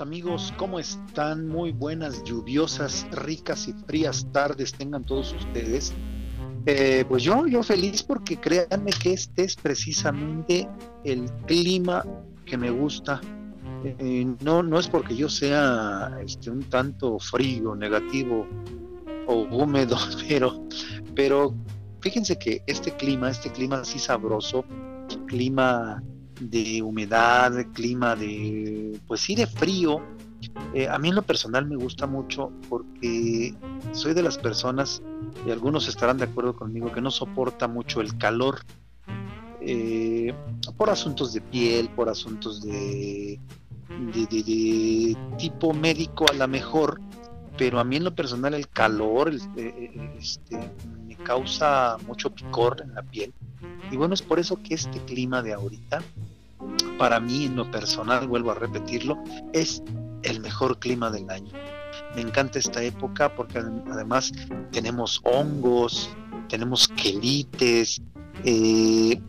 amigos, ¿cómo están? Muy buenas, lluviosas, ricas y frías tardes tengan todos ustedes. Eh, pues yo, yo feliz porque créanme que este es precisamente el clima que me gusta. Eh, no, no es porque yo sea este, un tanto frío, negativo o húmedo, pero, pero fíjense que este clima, este clima así sabroso, clima de humedad, clima de, pues sí, de frío. Eh, a mí en lo personal me gusta mucho porque soy de las personas, y algunos estarán de acuerdo conmigo, que no soporta mucho el calor eh, por asuntos de piel, por asuntos de, de, tipo médico a lo mejor, pero a mí en lo personal el calor eh, este, me causa mucho picor en la piel. Y bueno, es por eso que este clima de ahorita para mí en lo personal, vuelvo a repetirlo, es el mejor clima del año. Me encanta esta época porque además tenemos hongos, tenemos quelites, eh,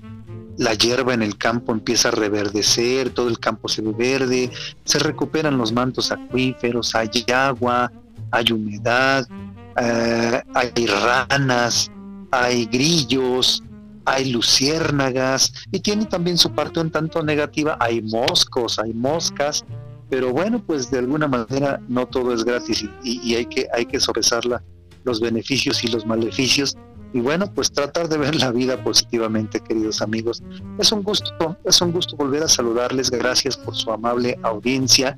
la hierba en el campo empieza a reverdecer, todo el campo se ve verde, se recuperan los mantos acuíferos, hay agua, hay humedad, eh, hay ranas, hay grillos, hay luciérnagas y tiene también su parte un tanto negativa, hay moscos, hay moscas, pero bueno, pues de alguna manera no todo es gratis y, hay que hay que sopesar los beneficios y los maleficios y bueno, pues tratar de ver la vida positivamente, queridos amigos. Es un gusto, es un gusto volver a saludarles, gracias por su amable audiencia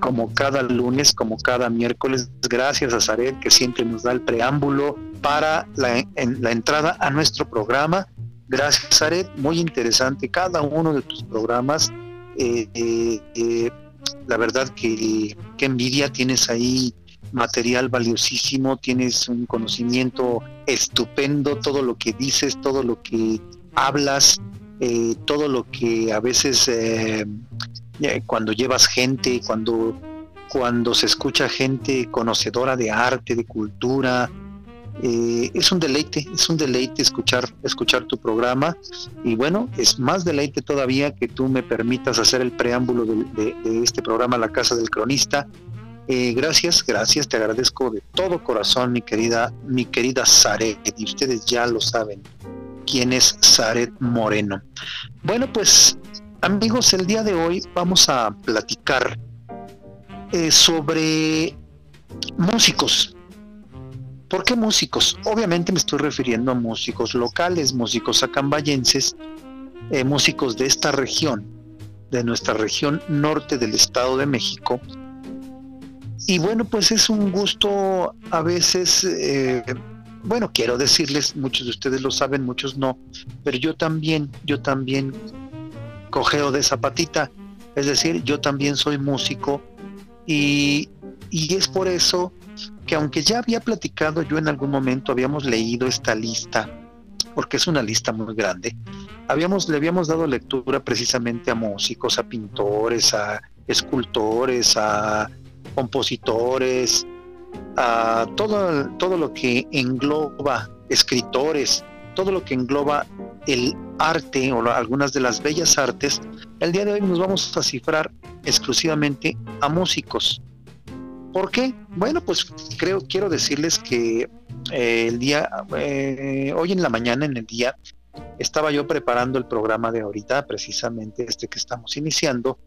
como cada lunes, como cada miércoles. Gracias a Zaret, que siempre nos da el preámbulo para la, la entrada a nuestro programa. Gracias, Aret. Muy interesante cada uno de tus programas. Eh, eh, eh, la verdad que, qué envidia tienes ahí material valiosísimo, tienes un conocimiento estupendo, todo lo que dices, todo lo que hablas, todo lo que a veces cuando llevas gente, cuando, cuando se escucha gente conocedora de arte, de cultura, eh, es un deleite, es un deleite escuchar, escuchar tu programa y bueno, es más deleite todavía que tú me permitas hacer el preámbulo de, este programa La Casa del Cronista. Eh, gracias, gracias, te agradezco de todo corazón, mi querida, mi querida Zaret, y ustedes ya lo saben quién es Zaret Moreno. Bueno, pues amigos, el día de hoy vamos a platicar eh, sobre músicos, ¿Por qué músicos? Obviamente me estoy refiriendo a músicos locales, músicos acambayenses, eh, músicos de esta región, de nuestra región norte del Estado de México. Y bueno, pues es un gusto a veces, eh, bueno, quiero decirles, muchos de ustedes lo saben, muchos no, pero yo también, yo también cogeo de zapatita, es decir, yo también soy músico y, y es por eso que aunque ya había platicado yo en algún momento, habíamos leído esta lista, porque es una lista muy grande, habíamos, le habíamos dado lectura precisamente a músicos, a pintores, a escultores, a compositores, a todo, todo lo que engloba escritores, todo lo que engloba el arte o algunas de las bellas artes, el día de hoy nos vamos a cifrar exclusivamente a músicos. ¿Por qué? Bueno, pues creo, quiero decirles que eh, el día, eh, hoy en la mañana, en el día, estaba yo preparando el programa de ahorita, precisamente este que estamos iniciando.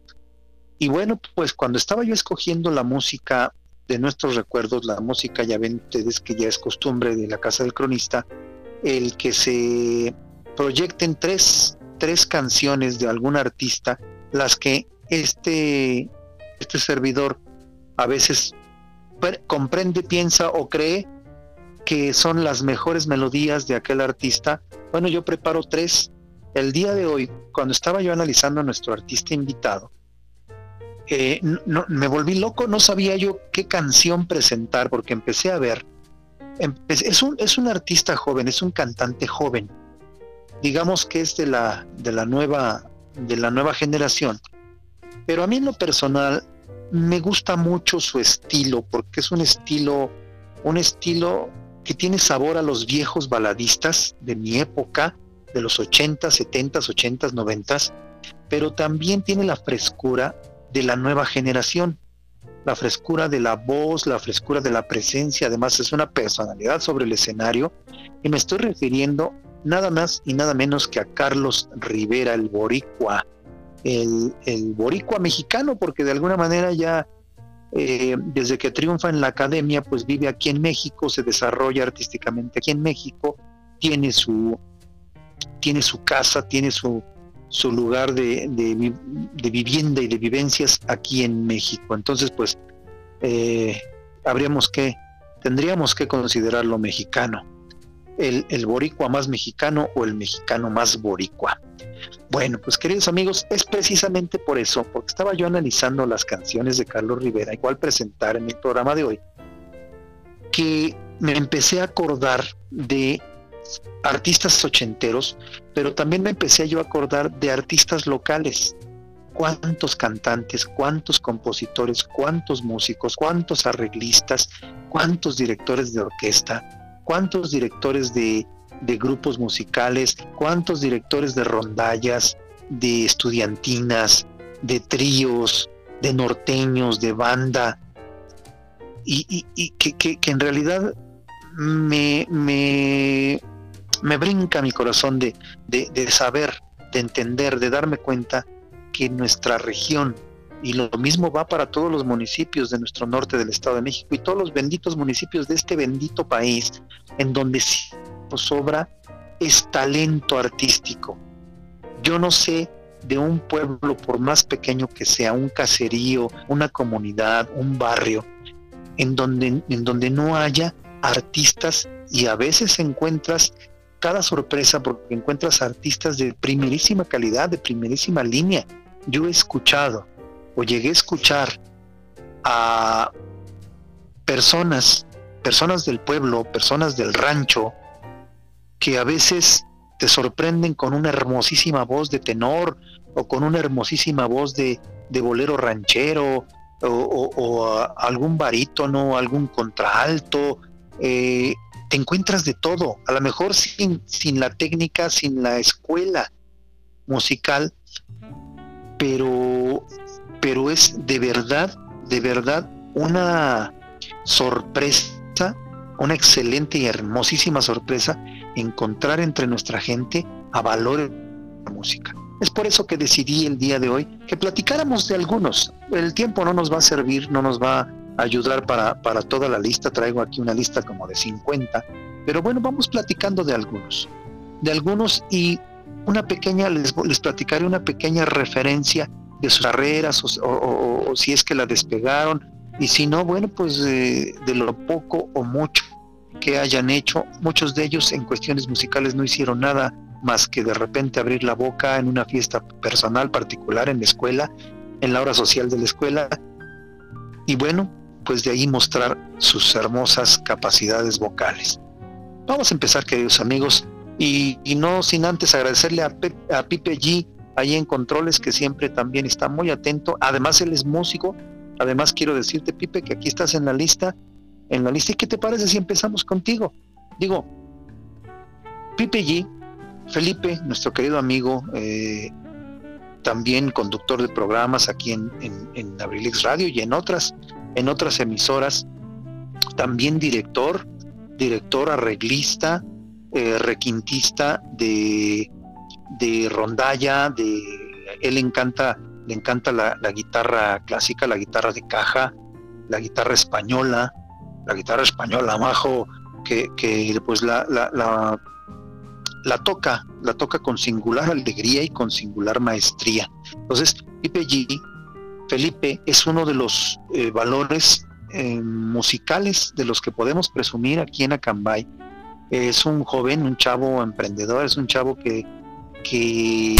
Y bueno, pues cuando estaba yo escogiendo la música de nuestros recuerdos, la música, ya ven ustedes que ya es costumbre de la Casa del Cronista, el que se proyecten tres, tres canciones de algún artista, las que este, este servidor a veces comprende, piensa o cree que son las mejores melodías de aquel artista. Bueno, yo preparo tres. El día de hoy, cuando estaba yo analizando a nuestro artista invitado, eh, me volví loco, no sabía yo qué canción presentar porque empecé a ver. es, un, es un artista joven, es un cantante joven. Digamos que es de la, de la nueva de la nueva generación. Pero a mí en lo personal me gusta mucho su estilo porque es un estilo un estilo que tiene sabor a los viejos baladistas de mi época, de los 80, 70, 80, 90, pero también tiene la frescura de la nueva generación, la frescura de la voz, la frescura de la presencia, además es una personalidad sobre el escenario, y me estoy refiriendo nada más y nada menos que a Carlos Rivera, el boricua, el, el boricua mexicano, porque de alguna manera ya eh, desde que triunfa en la academia, pues vive aquí en México, se desarrolla artísticamente aquí en México, tiene su, tiene su casa, tiene su, su lugar de, de, vivienda y de vivencias aquí en México. Entonces, pues, eh, habríamos que, tendríamos que considerarlo mexicano, el, el boricua más mexicano o el mexicano más boricua. Bueno, pues queridos amigos, es precisamente por eso, porque estaba yo analizando las canciones de Carlos Rivera, igual presentar en el programa de hoy, que me empecé a acordar de artistas ochenteros, pero también me empecé yo a acordar de artistas locales. Cuántos cantantes, cuántos compositores, cuántos músicos, cuántos arreglistas, cuántos directores de orquesta, cuántos directores de de grupos musicales, cuántos directores de rondallas, de estudiantinas, de tríos, de norteños, de banda, y, que, en realidad me, me, me, brinca mi corazón de, de, saber, de entender, de darme cuenta que nuestra región, y lo mismo va para todos los municipios de nuestro norte del Estado de México y todos los benditos municipios de este bendito país, en donde sobra es talento artístico. Yo no sé de un pueblo, por más pequeño que sea, un caserío, una comunidad, un barrio, en donde, en donde no haya artistas y a veces encuentras cada sorpresa porque encuentras artistas de primerísima calidad, de primerísima línea. Yo he escuchado o llegué a escuchar a personas, personas del pueblo, personas del rancho, que a veces te sorprenden con una hermosísima voz de tenor o con una hermosísima voz de, bolero ranchero o, algún barítono, algún contraalto. Eh, te encuentras de todo, a lo mejor sin, sin la técnica, sin la escuela musical, pero, pero es de verdad, de verdad una sorpresa, una excelente y hermosísima sorpresa encontrar entre nuestra gente a valores la música. Es por eso que decidí el día de hoy que platicáramos de algunos. El tiempo no nos va a servir, no nos va a ayudar para, para toda la lista. Traigo aquí una lista como de 50. Pero bueno, vamos platicando de algunos. De algunos y una pequeña, les, les platicaré una pequeña referencia de sus carreras o, si es que la despegaron. Y si no, bueno, pues de lo poco o mucho que hayan hecho. Muchos de ellos en cuestiones musicales no hicieron nada más que de repente abrir la boca en una fiesta personal particular en la escuela, en la hora social de la escuela. Y bueno, pues de ahí mostrar sus hermosas capacidades vocales. Vamos a empezar, queridos amigos, y, no sin antes agradecerle a, a Pipe G ahí en Controles, que siempre también está muy atento. Además, él es músico. Además, quiero decirte, Pipe, que aquí estás en la lista en la lista. ¿Y qué te parece si empezamos contigo? Digo, Pipe G, Felipe, nuestro querido amigo, eh, también conductor de programas aquí en, en, Abrilix Radio y en otras, en otras emisoras, también director, director arreglista, eh, requintista de, de rondalla, de él encanta, le encanta la, la guitarra clásica, la guitarra de caja, la guitarra española, la guitarra española, Majo, que, que pues la, la, la, toca, la toca con singular alegría y con singular maestría. Entonces, Pipe G, Felipe, es uno de los eh, valores eh, musicales de los que podemos presumir aquí en Acambay. Es un joven, un chavo emprendedor, es un chavo que, que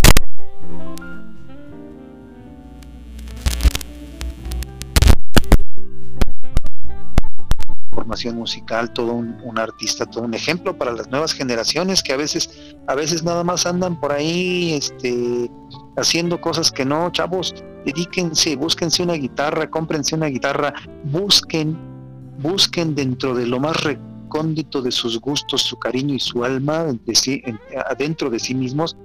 formación musical, todo un, artista, todo un ejemplo para las nuevas generaciones que a veces, a veces nada más andan por ahí, este, haciendo cosas que no, chavos, dedíquense, búsquense una guitarra, cómprense una guitarra, busquen, busquen dentro de lo más recóndito de sus gustos, su cariño y su alma, de sí, adentro de sí mismos,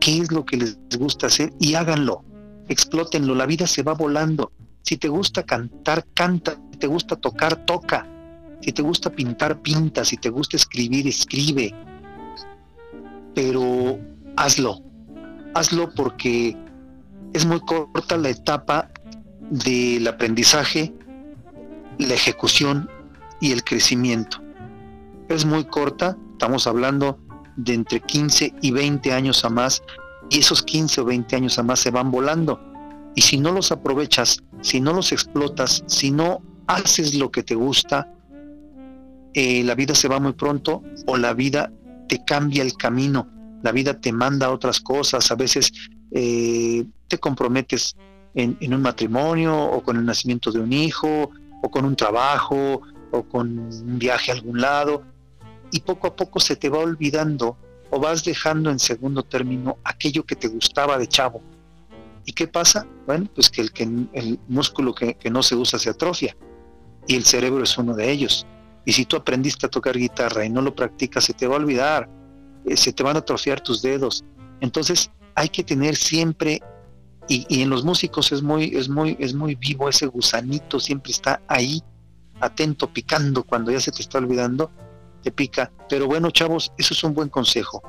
qué es lo que les gusta hacer y háganlo, explótenlo, la vida se va volando. Si te gusta cantar, canta, si te gusta tocar, toca si te gusta pintar, pinta. Si te gusta escribir, escribe. Pero hazlo. Hazlo porque es muy corta la etapa del aprendizaje, la ejecución y el crecimiento. Es muy corta, estamos hablando de entre 15 y 20 años a más, y esos 15 o 20 años a más se van volando. Y si no los aprovechas, si no los explotas, si no haces lo que te gusta, eh, la vida se va muy pronto o la vida te cambia el camino, la vida te manda a otras cosas, a veces eh, te comprometes en, un matrimonio o con el nacimiento de un hijo o con un trabajo o con un viaje a algún lado y poco a poco se te va olvidando o vas dejando en segundo término aquello que te gustaba de chavo. ¿Y qué pasa? Bueno, pues que el, que, el músculo que no se usa se atrofia y el cerebro es uno de ellos. Y si tú aprendiste a tocar guitarra y no lo practicas, se te va a olvidar, eh, se te van a atrofiar tus dedos. Entonces hay que tener siempre, y, en los músicos es muy, es, muy, es muy vivo, ese gusanito siempre está ahí, atento, picando, cuando ya se te está olvidando, te pica. Pero bueno, chavos, eso es un buen consejo.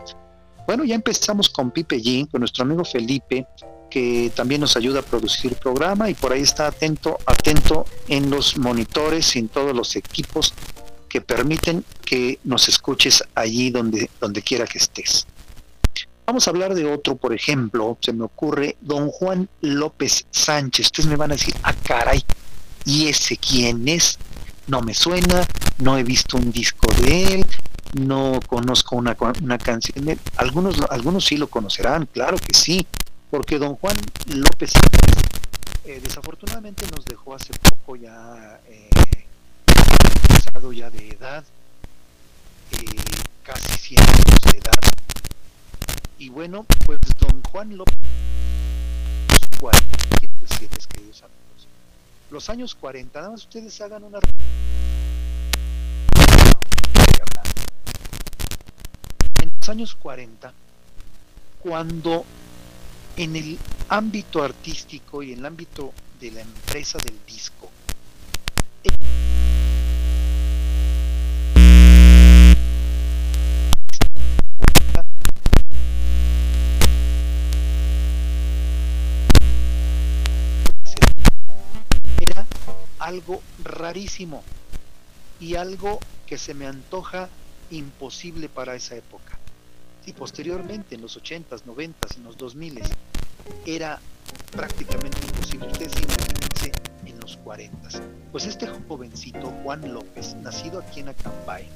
Bueno, ya empezamos con Pipe G, con nuestro amigo Felipe, que también nos ayuda a producir programa y por ahí está atento, atento en los monitores y en todos los equipos que permiten que nos escuches allí donde, donde quiera que estés. Vamos a hablar de otro, por ejemplo, se me ocurre don Juan López Sánchez. Ustedes me van a decir, ah, caray, ¿y ese quién es? No me suena, no he visto un disco de él, no conozco una, una canción de él. Algunos, algunos sí lo conocerán, claro que sí, porque don Juan López eh, desafortunadamente nos dejó hace poco ya eh, ya de edad, eh, casi 100 años de edad. Y bueno, pues don Juan López, los años 40, nada más ustedes hagan una... En los años 40, cuando en el ámbito artístico y en el ámbito de la empresa del disco, algo rarísimo y algo que se me antoja imposible para esa época. Y posteriormente, en los 80s, 90s, en los 2000 era prácticamente imposible. Ustedes imagínense en los 40s. Pues este jovencito, Juan López, nacido aquí en Acambay,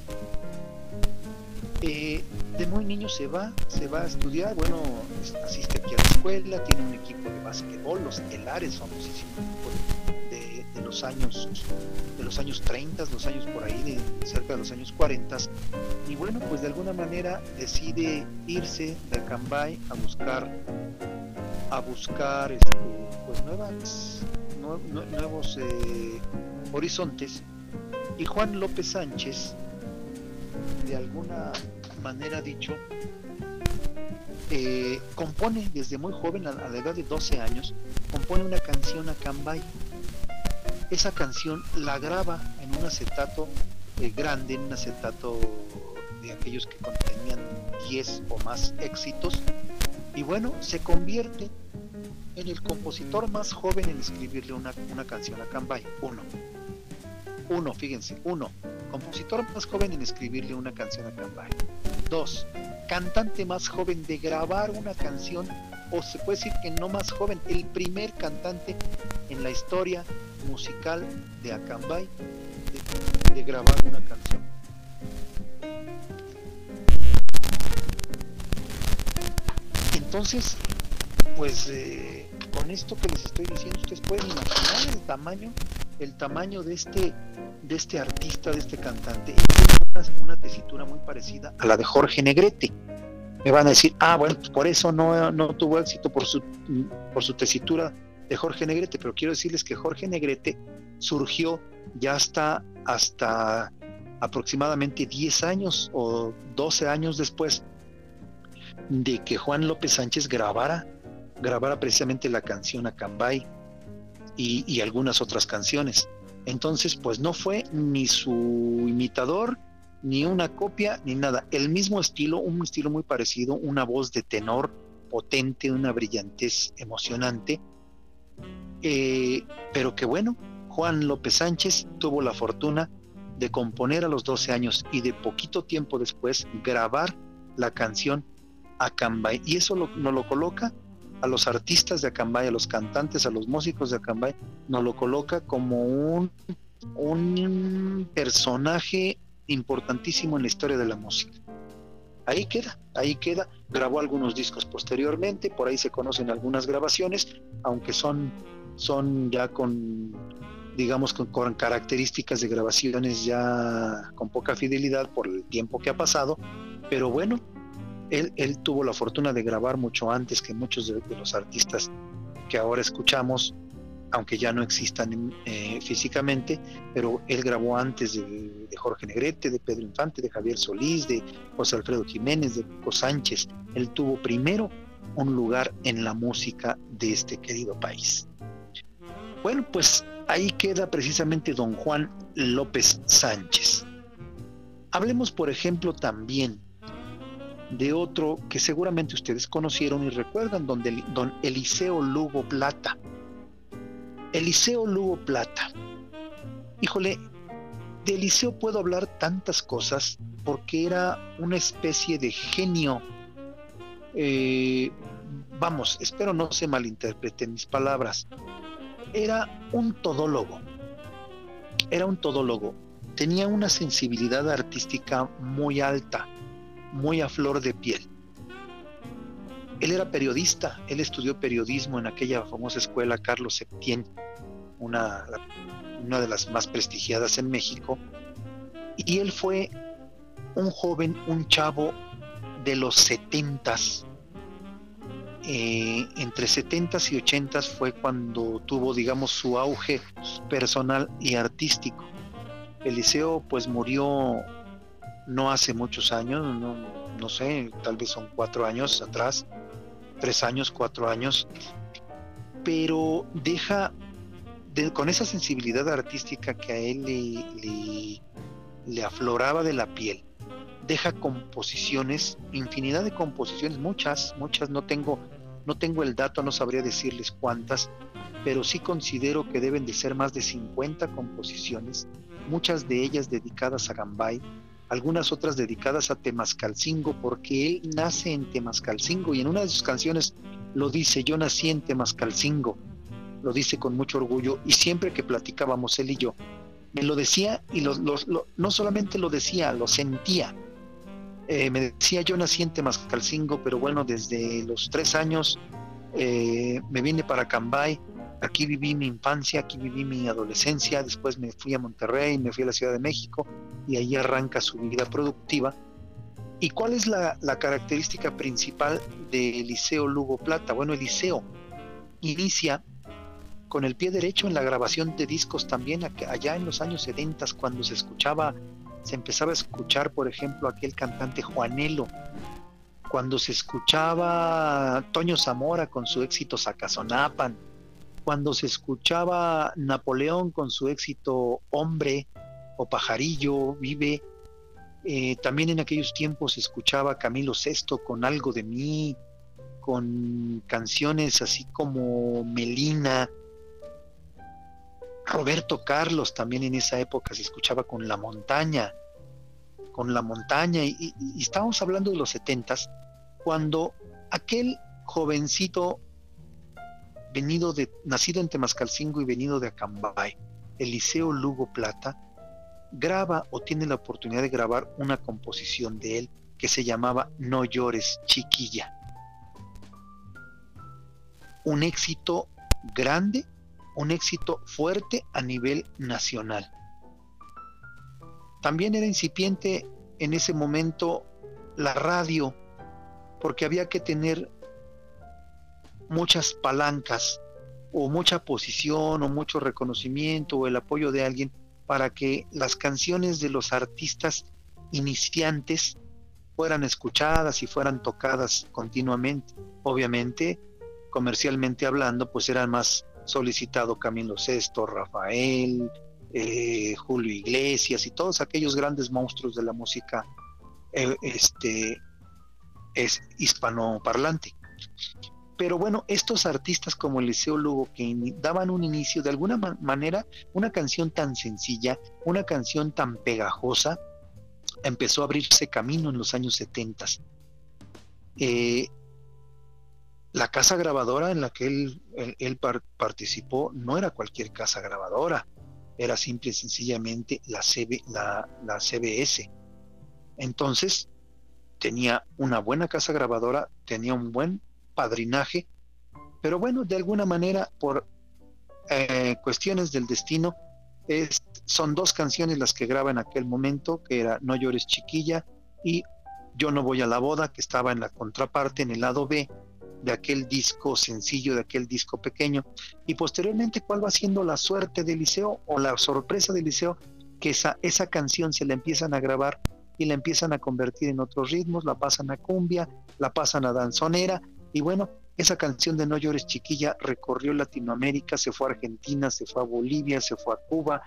eh, de muy niño se va, se va a estudiar, bueno, asiste aquí a la escuela, tiene un equipo de básquetbol, los telares, famosísimos de los años de los años 30, los años por ahí, de cerca de los años 40, y bueno, pues de alguna manera decide irse de Acambay a buscar a buscar este, pues nuevas nuevos eh, horizontes. Y Juan López Sánchez de alguna manera dicho eh, compone desde muy joven a, la edad de 12 años compone una canción a Cambay esa canción la graba en un acetato eh, grande, en un acetato de aquellos que contenían 10 o más éxitos, y bueno, se convierte en el compositor más joven en escribirle una, canción a Cambay. Uno. Uno, fíjense, uno. Compositor más joven en escribirle una canción a Cambay. Dos. Cantante más joven de grabar una canción, o se puede decir que no más joven, el primer cantante en la historia musical de Acambay de, grabar una canción. Entonces, pues eh, con esto que les estoy diciendo, ustedes pueden imaginar el tamaño, el tamaño de este, de este artista, de este cantante. Una, una tesitura muy parecida a la de Jorge Negrete. Me van a decir, ah, bueno, pues por eso no, no tuvo éxito por su, por su tesitura de Jorge Negrete, pero quiero decirles que Jorge Negrete surgió ya hasta, hasta aproximadamente 10 años o 12 años después de que Juan López Sánchez grabara, grabara precisamente la canción Acambay y, y algunas otras canciones. Entonces, pues no fue ni su imitador, ni una copia, ni nada. El mismo estilo, un estilo muy parecido, una voz de tenor potente, una brillantez emocionante, eh, pero que bueno, Juan López Sánchez tuvo la fortuna de componer a los 12 años y de poquito tiempo después grabar la canción Acambay. Y eso nos lo coloca a los artistas de Acambay, a los cantantes, a los músicos de Acambay, nos lo coloca como un, un personaje importantísimo en la historia de la música. Ahí queda, ahí queda. Grabó algunos discos posteriormente, por ahí se conocen algunas grabaciones, aunque son, son ya con, digamos, con, características de grabaciones ya con poca fidelidad por el tiempo que ha pasado, pero bueno, él, él tuvo la fortuna de grabar mucho antes que muchos de los artistas que ahora escuchamos aunque ya no existan eh, físicamente, pero él grabó antes de, Jorge Negrete, de Pedro Infante, de Javier Solís, de José Alfredo Jiménez, de Pico Sánchez. Él tuvo primero un lugar en la música de este querido país. Bueno, pues ahí queda precisamente don Juan López Sánchez. Hablemos, por ejemplo, también de otro que seguramente ustedes conocieron y recuerdan, don, don Eliseo Lugo Plata Eliseo Lugo Plata. Híjole, de Eliseo puedo hablar tantas cosas porque era una especie de genio. Eh, vamos, espero no se malinterpreten mis palabras. Era un todólogo. Era un todólogo. Tenía una sensibilidad artística muy alta, muy a flor de piel. Él era periodista, él estudió periodismo en aquella famosa escuela Carlos Septién, una, una de las más prestigiadas en México, y él fue un joven, un chavo de los setentas, eh, entre setentas y ochentas fue cuando tuvo, digamos, su auge personal y artístico. Eliseo pues murió no hace muchos años, no, no sé, tal vez son cuatro años atrás, tres años, cuatro años, pero deja, con esa sensibilidad artística que a él le, le, afloraba de la piel, deja composiciones, infinidad de composiciones, muchas, muchas, no tengo, no tengo el dato, no sabría decirles cuántas, pero sí considero que deben de ser más de 50 composiciones, muchas de ellas dedicadas a Gambay, algunas otras dedicadas a Temascalcingo, porque él nace en Temascalcingo y en una de sus canciones lo dice, yo nací en Temascalcingo, lo dice con mucho orgullo y siempre que platicábamos él y yo, me lo decía y no solamente lo decía, lo sentía. Eh, me decía, yo nací en Temascalcingo, pero bueno, desde los tres años eh, me vine para Cambay, aquí viví mi infancia, aquí viví mi adolescencia, después me fui a Monterrey, me fui a la Ciudad de México y ahí arranca su vida productiva. ¿Y cuál es la, característica principal de Eliseo Lugo Plata? Bueno, Eliseo inicia con el pie derecho en la grabación de discos también allá en los años 70 cuando se escuchaba, se empezaba a escuchar, por ejemplo, aquel cantante Juanelo, cuando se escuchaba Toño Zamora con su éxito Sacazonapan, cuando se escuchaba Napoleón con su éxito Hombre o Pajarillo, Vive, eh, también en aquellos tiempos se escuchaba Camilo VI con algo de mí, con canciones así como Melina, Roberto Carlos también en esa época se escuchaba con La Montaña, con La Montaña, y, y estábamos hablando de los setentas, cuando aquel jovencito venido de, nacido en Temascalcingo y venido de Acambay, Eliseo Lugo Plata, graba o tiene la oportunidad de grabar una composición de él que se llamaba No llores, chiquilla. Un éxito grande, un éxito fuerte a nivel nacional. También era incipiente en ese momento la radio, porque había que tener muchas palancas o mucha posición o mucho reconocimiento o el apoyo de alguien para que las canciones de los artistas iniciantes fueran escuchadas y fueran tocadas continuamente. Obviamente, comercialmente hablando, pues eran más solicitado Camilo Sesto, Rafael, eh, Julio Iglesias y todos aquellos grandes monstruos de la música eh, este, es hispanoparlante. Pero bueno, estos artistas como Eliseo Lugo que daban un inicio de alguna manera, una canción tan sencilla, una canción tan pegajosa, empezó a abrirse camino en los años 70. Eh, la casa grabadora en la que él, participó no era cualquier casa grabadora, era simple y sencillamente la, la CBS. Entonces, tenía una buena casa grabadora, tenía un buen padrinaje, pero bueno, de alguna manera, por eh, cuestiones del destino, es, son dos canciones las que graba en aquel momento, que era No llores chiquilla y Yo no voy a la boda, que estaba en la contraparte, en el lado B de aquel disco sencillo, de aquel disco pequeño. Y posteriormente, ¿cuál va siendo la suerte de Liceo o la sorpresa de Liceo? Que esa, esa canción se la empiezan a grabar y la empiezan a convertir en otros ritmos, la pasan a cumbia, la pasan a danzonera y bueno, esa canción de No llores chiquilla recorrió Latinoamérica, se fue a Argentina, se fue a Bolivia, se fue a Cuba,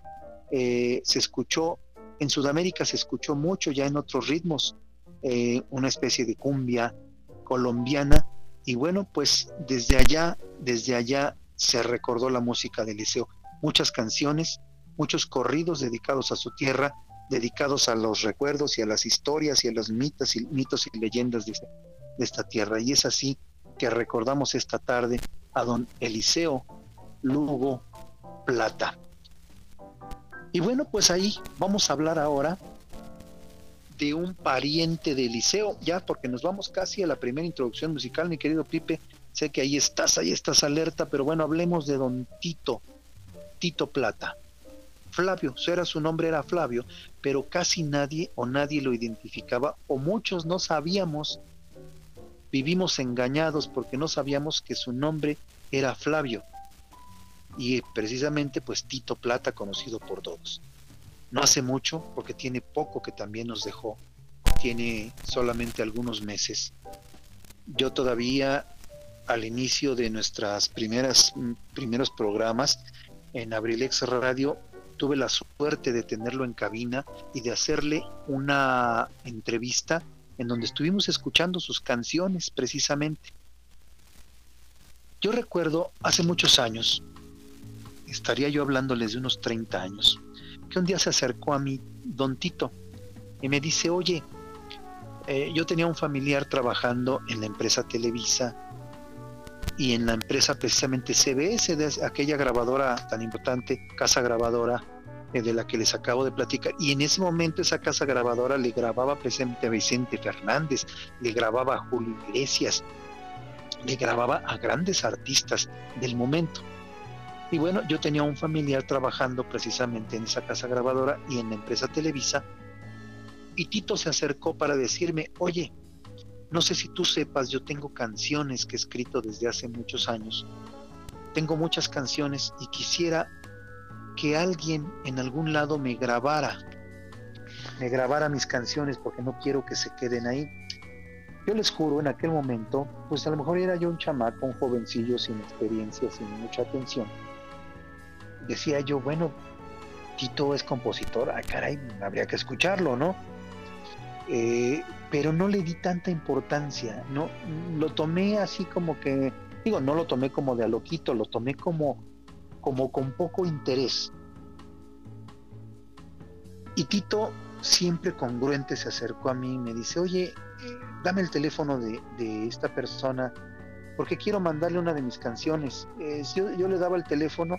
eh, se escuchó, en Sudamérica se escuchó mucho ya en otros ritmos, eh, una especie de cumbia colombiana y bueno, pues desde allá, desde allá se recordó la música del liceo, muchas canciones, muchos corridos dedicados a su tierra, dedicados a los recuerdos y a las historias y a los mitos y, mitos y leyendas de esta tierra. Y es así que recordamos esta tarde a don Eliseo Lugo Plata. Y bueno, pues ahí vamos a hablar ahora de un pariente de Eliseo, ya porque nos vamos casi a la primera introducción musical, mi querido Pipe. Sé que ahí estás, ahí estás alerta, pero bueno, hablemos de don Tito, Tito Plata. Flavio, era su nombre era Flavio, pero casi nadie o nadie lo identificaba o muchos no sabíamos vivimos engañados porque no sabíamos que su nombre era Flavio y precisamente pues Tito Plata conocido por todos. No hace mucho porque tiene poco que también nos dejó, tiene solamente algunos meses. Yo todavía al inicio de nuestras primeras primeros programas en Abrilex Radio tuve la suerte de tenerlo en cabina y de hacerle una entrevista en donde estuvimos escuchando sus canciones precisamente. Yo recuerdo hace muchos años, estaría yo hablándoles de unos 30 años, que un día se acercó a mí don Tito y me dice, oye, eh, yo tenía un familiar trabajando en la empresa Televisa y en la empresa precisamente CBS, de aquella grabadora tan importante, casa grabadora eh, de la que les acabo de platicar. Y en ese momento esa casa grabadora le grababa precisamente a Vicente Fernández, le grababa a Julio Iglesias, le grababa a grandes artistas del momento. Y bueno, yo tenía un familiar trabajando precisamente en esa casa grabadora y en la empresa Televisa. Y Tito se acercó para decirme, oye, no sé si tú sepas, yo tengo canciones que he escrito desde hace muchos años. Tengo muchas canciones y quisiera que alguien en algún lado me grabara, me grabara mis canciones porque no quiero que se queden ahí. Yo les juro, en aquel momento, pues a lo mejor era yo un chamaco, un jovencillo sin experiencia, sin mucha atención. Decía yo, bueno, Tito es compositor, ah, caray, habría que escucharlo, ¿no? Eh, pero no le di tanta importancia, no lo tomé así como que, digo, no lo tomé como de a loquito, lo tomé como como con poco interés. Y Tito, siempre congruente, se acercó a mí y me dice, oye, dame el teléfono de, esta persona porque quiero mandarle una de mis canciones. yo, le daba el teléfono,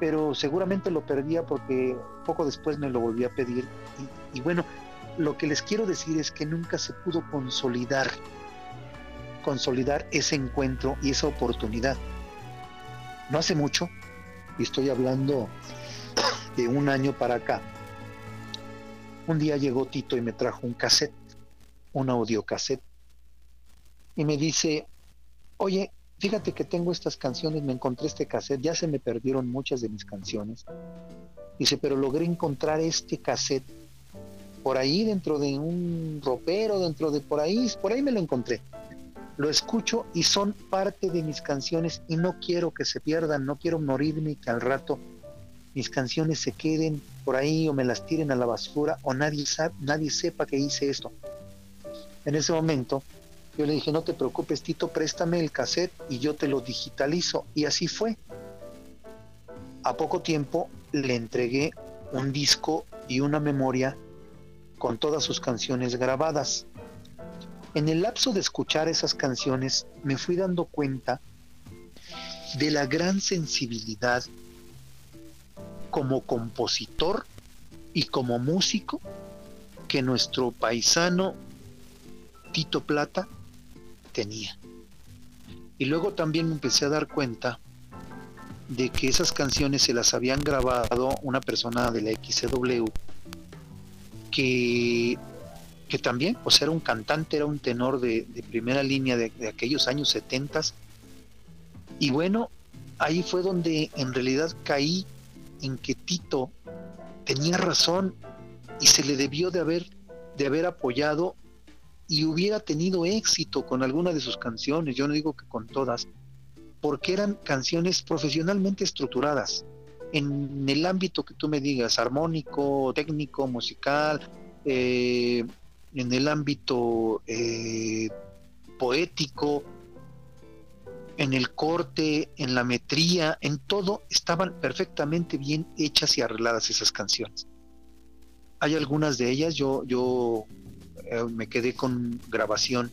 pero seguramente lo perdía porque poco después me lo volví a pedir. y bueno, lo que les quiero decir es que nunca se pudo consolidar, consolidar ese encuentro y esa oportunidad. No hace mucho, y estoy hablando de un año para acá, un día llegó Tito y me trajo un cassette, un audio cassette, y me dice, oye, fíjate que tengo estas canciones, me encontré este cassette, ya se me perdieron muchas de mis canciones. Dice, pero logré encontrar este cassette por ahí dentro de un ropero, dentro de por ahí, por ahí me lo encontré. Lo escucho y son parte de mis canciones y no quiero que se pierdan, no quiero morirme y que al rato mis canciones se queden por ahí o me las tiren a la basura o nadie, sabe, nadie sepa que hice esto. En ese momento yo le dije, no te preocupes Tito, préstame el cassette y yo te lo digitalizo. Y así fue. A poco tiempo le entregué un disco y una memoria con todas sus canciones grabadas. En el lapso de escuchar esas canciones me fui dando cuenta de la gran sensibilidad como compositor y como músico que nuestro paisano Tito Plata tenía. Y luego también me empecé a dar cuenta de que esas canciones se las habían grabado una persona de la XCW que, que también, pues era un cantante, era un tenor de, primera línea de, aquellos años 70. Y bueno, ahí fue donde en realidad caí en que Tito tenía razón y se le debió de haber, de haber apoyado y hubiera tenido éxito con alguna de sus canciones, yo no digo que con todas, porque eran canciones profesionalmente estructuradas en el ámbito que tú me digas, armónico, técnico, musical, eh, en el ámbito eh, poético, en el corte, en la metría, en todo, estaban perfectamente bien hechas y arregladas esas canciones. Hay algunas de ellas, yo, yo eh, me quedé con grabación,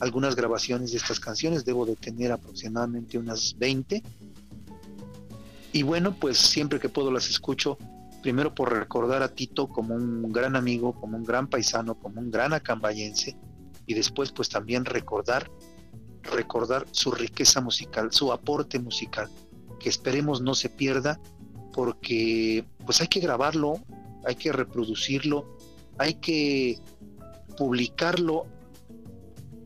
algunas grabaciones de estas canciones, debo de tener aproximadamente unas 20 y bueno, pues siempre que puedo las escucho, primero por recordar a Tito como un gran amigo, como un gran paisano, como un gran acambayense, y después pues también recordar, recordar su riqueza musical, su aporte musical, que esperemos no se pierda, porque pues hay que grabarlo, hay que reproducirlo, hay que publicarlo,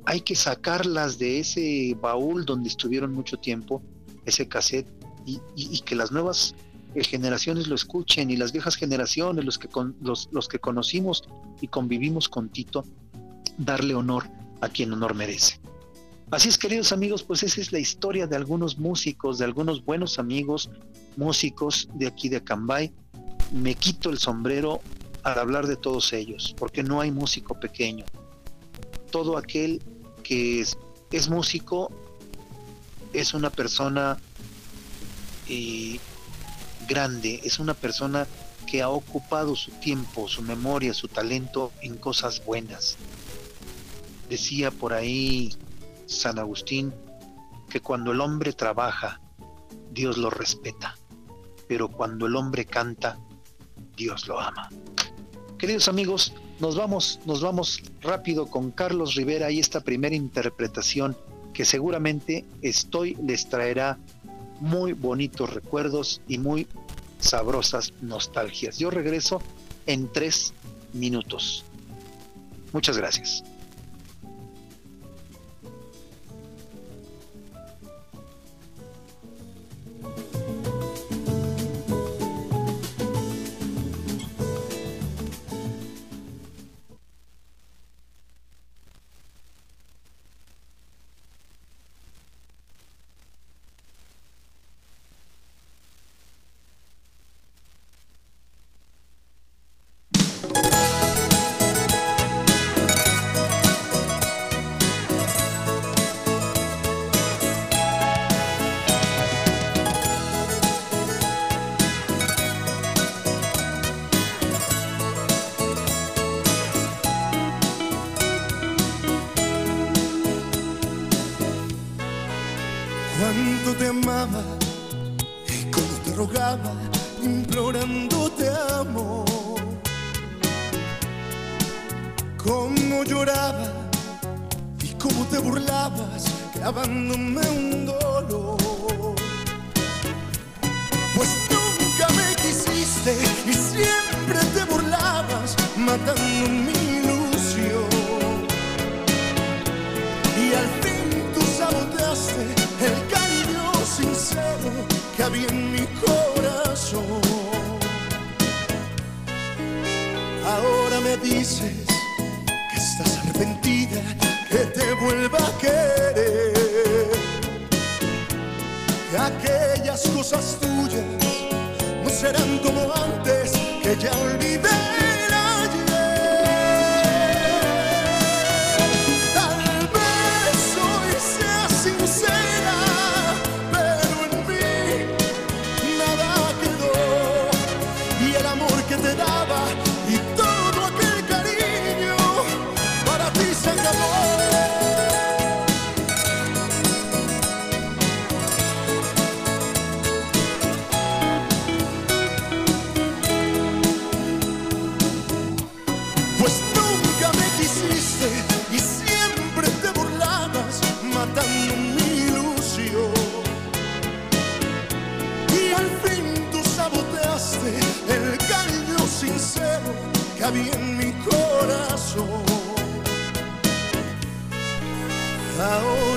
hay que sacarlas de ese baúl donde estuvieron mucho tiempo, ese cassette y, que las nuevas eh, generaciones lo escuchen y las viejas generaciones, los que, los, los que conocimos y convivimos con Tito, darle honor a quien honor merece. Así es, queridos amigos, pues esa es la historia de algunos músicos, de algunos buenos amigos músicos de aquí de Acambay. Me quito el sombrero al hablar de todos ellos, porque no hay músico pequeño. Todo aquel que es, músico es una persona grande, es una persona que ha ocupado su tiempo, su memoria, su talento en cosas buenas. Decía por ahí San Agustín que cuando el hombre trabaja, Dios lo respeta, pero cuando el hombre canta, Dios lo ama. Queridos amigos, nos vamos, nos vamos rápido con Carlos Rivera y esta primera interpretación que seguramente estoy les traerá muy bonitos recuerdos y muy sabrosas nostalgias. Yo regreso en tres minutos. Muchas gracias.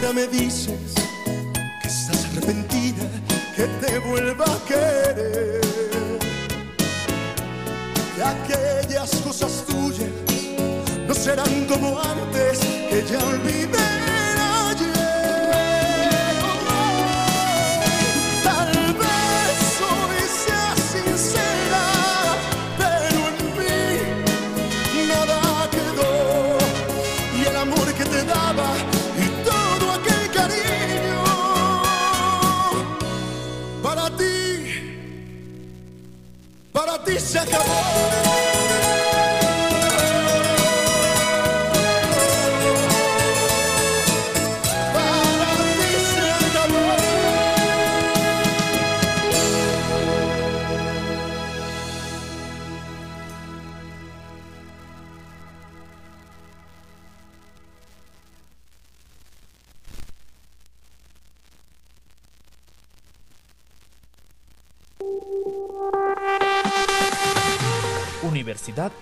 Ahora me dices que estás arrepentida, que te vuelva a querer. Que aquellas cosas tuyas no serán como antes, que ya olvidé para ti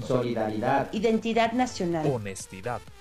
Solidaridad, identidad nacional, Honestidad.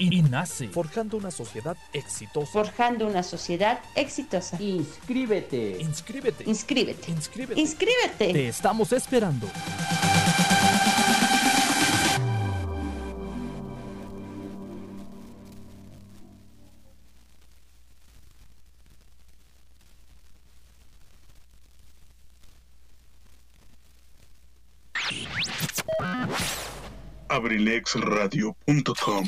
I- INACE. Forjando una sociedad exitosa. Forjando una sociedad exitosa. Inscríbete. Inscríbete. Inscríbete. Inscríbete. Inscríbete. Te estamos esperando. abrilexradio.com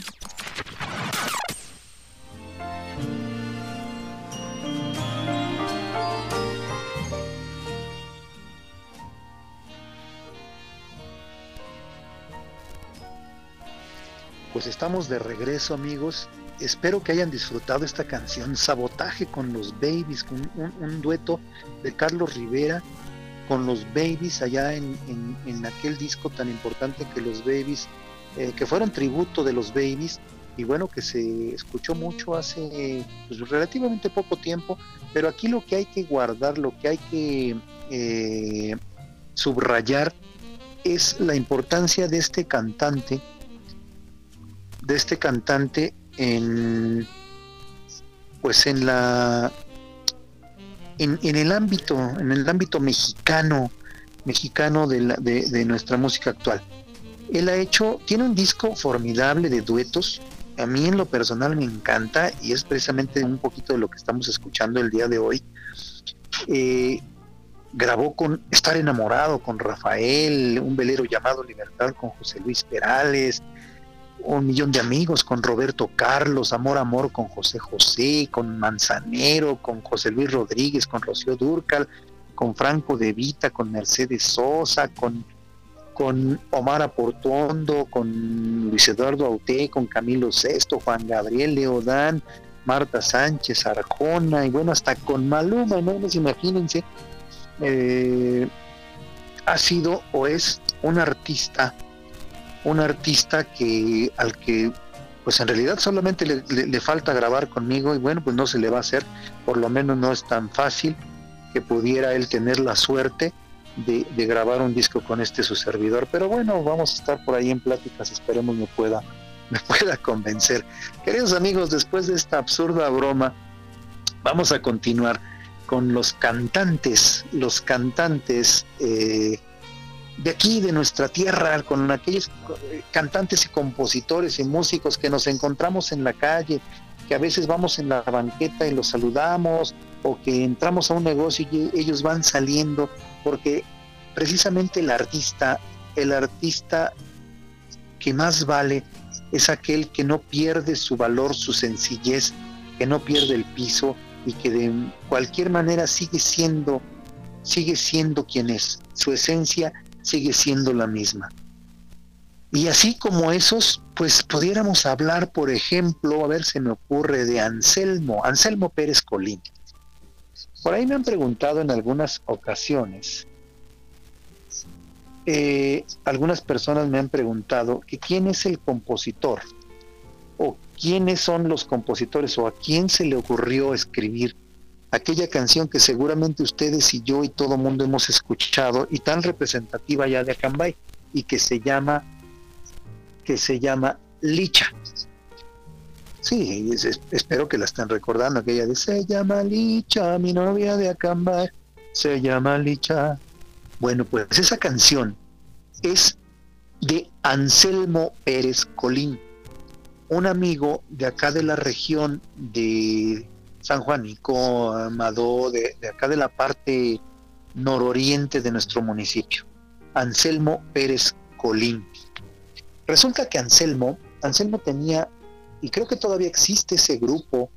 Pues estamos de regreso amigos. Espero que hayan disfrutado esta canción, Sabotaje con los Babies, con un, dueto de Carlos Rivera con los Babies allá en, en- en aquel disco tan importante que los Babies, eh, que fueron tributo de los Babies, y bueno, que se escuchó mucho hace pues, relativamente poco tiempo, pero aquí lo que hay que guardar, lo que hay que eh, subrayar es la importancia de este cantante, de este cantante en pues en la en, el ámbito, en el ámbito mexicano, mexicano de, la, de nuestra música actual. Él ha hecho, tiene un disco formidable de duetos, a mí en lo personal me encanta y es precisamente un poquito de lo que estamos escuchando el día de hoy. Eh, grabó con Estar enamorado con Rafael, un velero llamado Libertad con José Luis Perales, un millón de amigos con Roberto Carlos, Amor Amor con José José, con Manzanero, con José Luis Rodríguez, con Rocío Durcal, con Franco De Vita, con Mercedes Sosa, con con Omar Aportondo, con Luis Eduardo Auté, con Camilo Sesto, Juan Gabriel Leodán, Marta Sánchez, Arjona, y bueno, hasta con Maluma, ¿no? Pues imagínense, eh, ha sido o es un artista, un artista que al que pues en realidad solamente le, falta grabar conmigo y bueno, pues no se le va a hacer, por lo menos no es tan fácil que pudiera él tener la suerte de, grabar un disco con este su servidor. Pero bueno, vamos a estar por ahí en pláticas, esperemos me pueda, me pueda convencer. Queridos amigos, después de esta absurda broma, vamos a continuar con los cantantes, los cantantes eh, de aquí, de nuestra tierra, con aquellos cantantes y compositores y músicos que nos encontramos en la calle, que a veces vamos en la banqueta y los saludamos, o que entramos a un negocio y ellos van saliendo porque precisamente el artista, el artista que más vale es aquel que no pierde su valor, su sencillez, que no pierde el piso y que de cualquier manera sigue siendo, sigue siendo quien es. Su esencia sigue siendo la misma. Y así como esos, pues pudiéramos hablar, por ejemplo, a ver, se me ocurre de Anselmo, Anselmo Pérez Colín. Por ahí me han preguntado en algunas ocasiones, eh, algunas personas me han preguntado que quién es el compositor o quiénes son los compositores o a quién se le ocurrió escribir aquella canción que seguramente ustedes y yo y todo mundo hemos escuchado y tan representativa ya de Acambay y que se llama que se llama Licha. Sí, espero que la estén recordando, aquella de Se llama Licha, mi novia de Acambay, se llama Licha. Bueno, pues esa canción es de Anselmo Pérez Colín, un amigo de acá de la región de San Juanico, Amado, de, de acá de la parte nororiente de nuestro municipio. Anselmo Pérez Colín. Resulta que Anselmo, Anselmo tenía y creo que todavía existe ese grupo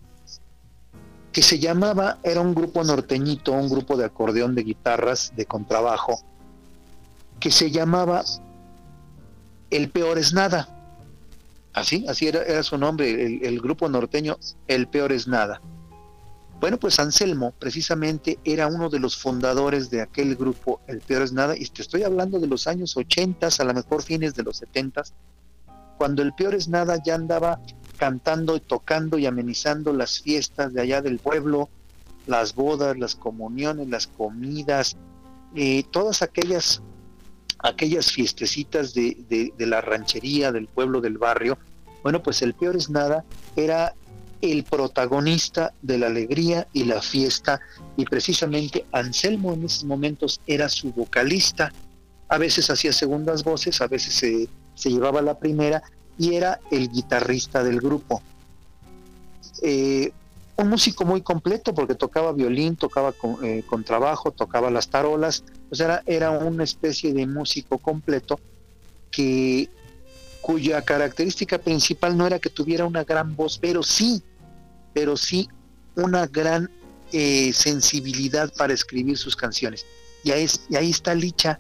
que se llamaba, era un grupo norteñito, un grupo de acordeón de guitarras, de contrabajo, que se llamaba El Peor es Nada. Así, así era, su nombre, el, grupo norteño El Peor es Nada. Bueno, pues Anselmo precisamente era uno de los fundadores de aquel grupo El Peor es Nada, y te estoy hablando de los años 80, a lo mejor fines de los 70, cuando El Peor es Nada ya andaba cantando y tocando y amenizando las fiestas de allá del pueblo, las bodas, las comuniones, las comidas, eh, todas aquellas, aquellas fiestecitas de, de, la ranchería, del pueblo, del barrio. Bueno, pues el peor es nada, era el protagonista de la alegría y la fiesta y precisamente Anselmo en esos momentos era su vocalista. A veces hacía segundas voces, a veces se, se llevaba la primera, y era el guitarrista del grupo. Eh, un músico muy completo porque tocaba violín, tocaba con, eh, trabajo, tocaba las tarolas, o sea, era, una especie de músico completo que cuya característica principal no era que tuviera una gran voz, pero sí, pero sí una gran eh, sensibilidad para escribir sus canciones. Y ahí, está Licha,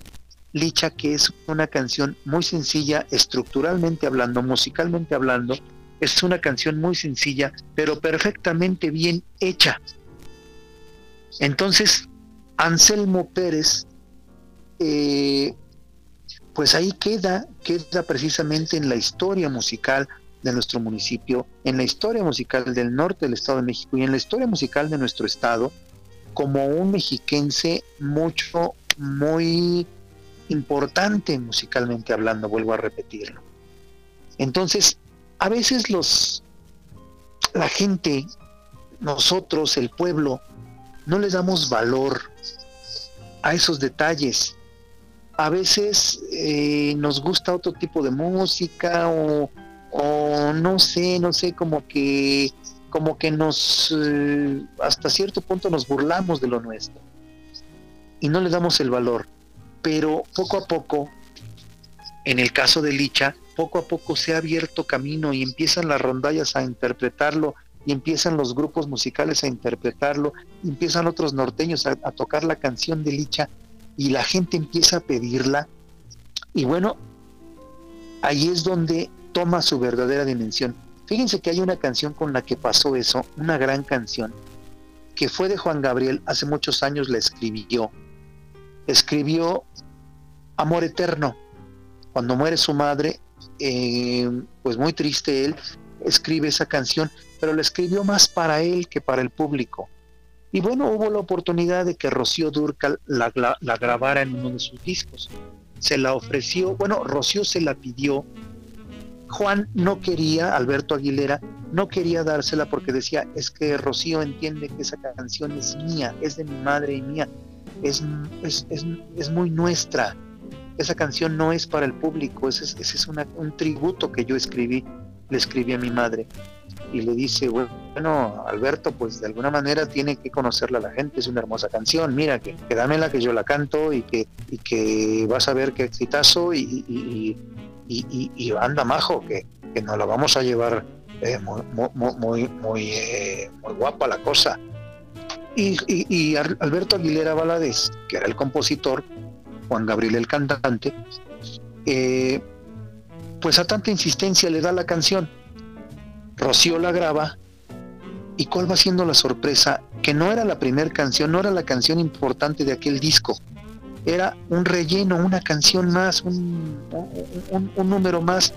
Licha, que es una canción muy sencilla, estructuralmente hablando, musicalmente hablando, es una canción muy sencilla, pero perfectamente bien hecha. Entonces, Anselmo Pérez, eh, pues ahí queda, queda precisamente en la historia musical de nuestro municipio, en la historia musical del norte del Estado de México y en la historia musical de nuestro estado, como un mexiquense mucho, muy importante musicalmente hablando, vuelvo a repetirlo. Entonces, a veces los la gente, nosotros, el pueblo, no les damos valor a esos detalles. A veces eh, nos gusta otro tipo de música o, o no sé, no sé, como que como que nos eh, hasta cierto punto nos burlamos de lo nuestro y no le damos el valor. Pero poco a poco, en el caso de Licha, poco a poco se ha abierto camino y empiezan las rondallas a interpretarlo y empiezan los grupos musicales a interpretarlo, y empiezan otros norteños a, a tocar la canción de Licha y la gente empieza a pedirla. Y bueno, ahí es donde toma su verdadera dimensión. Fíjense que hay una canción con la que pasó eso, una gran canción, que fue de Juan Gabriel, hace muchos años la escribió. Escribió Amor Eterno. Cuando muere su madre, eh, pues muy triste él, escribe esa canción, pero la escribió más para él que para el público. Y bueno, hubo la oportunidad de que Rocío Durcal la, la, la grabara en uno de sus discos. Se la ofreció, bueno, Rocío se la pidió Juan no quería, Alberto Aguilera, no quería dársela porque decía, es que Rocío entiende que esa canción es mía, es de mi madre y mía, es, es, es, muy nuestra. Esa canción no es para el público, ese, es un tributo que yo escribí, le escribí a mi madre. Y le dice, bueno, Alberto, pues de alguna manera tiene que conocerla la gente, es una hermosa canción, mira, que, que dámela, que yo la canto y que, y que vas a ver qué exitazo y, anda majo, que, que, nos la vamos a llevar eh, muy, muy, eh, muy, guapa la cosa. Y, Alberto Aguilera Valadez, que era el compositor, Juan Gabriel el cantante, eh, pues a tanta insistencia le da la canción. Rocío la graba y cuál va siendo la sorpresa, que no era la primera canción, no era la canción importante de aquel disco, era un relleno, una canción más, un, número más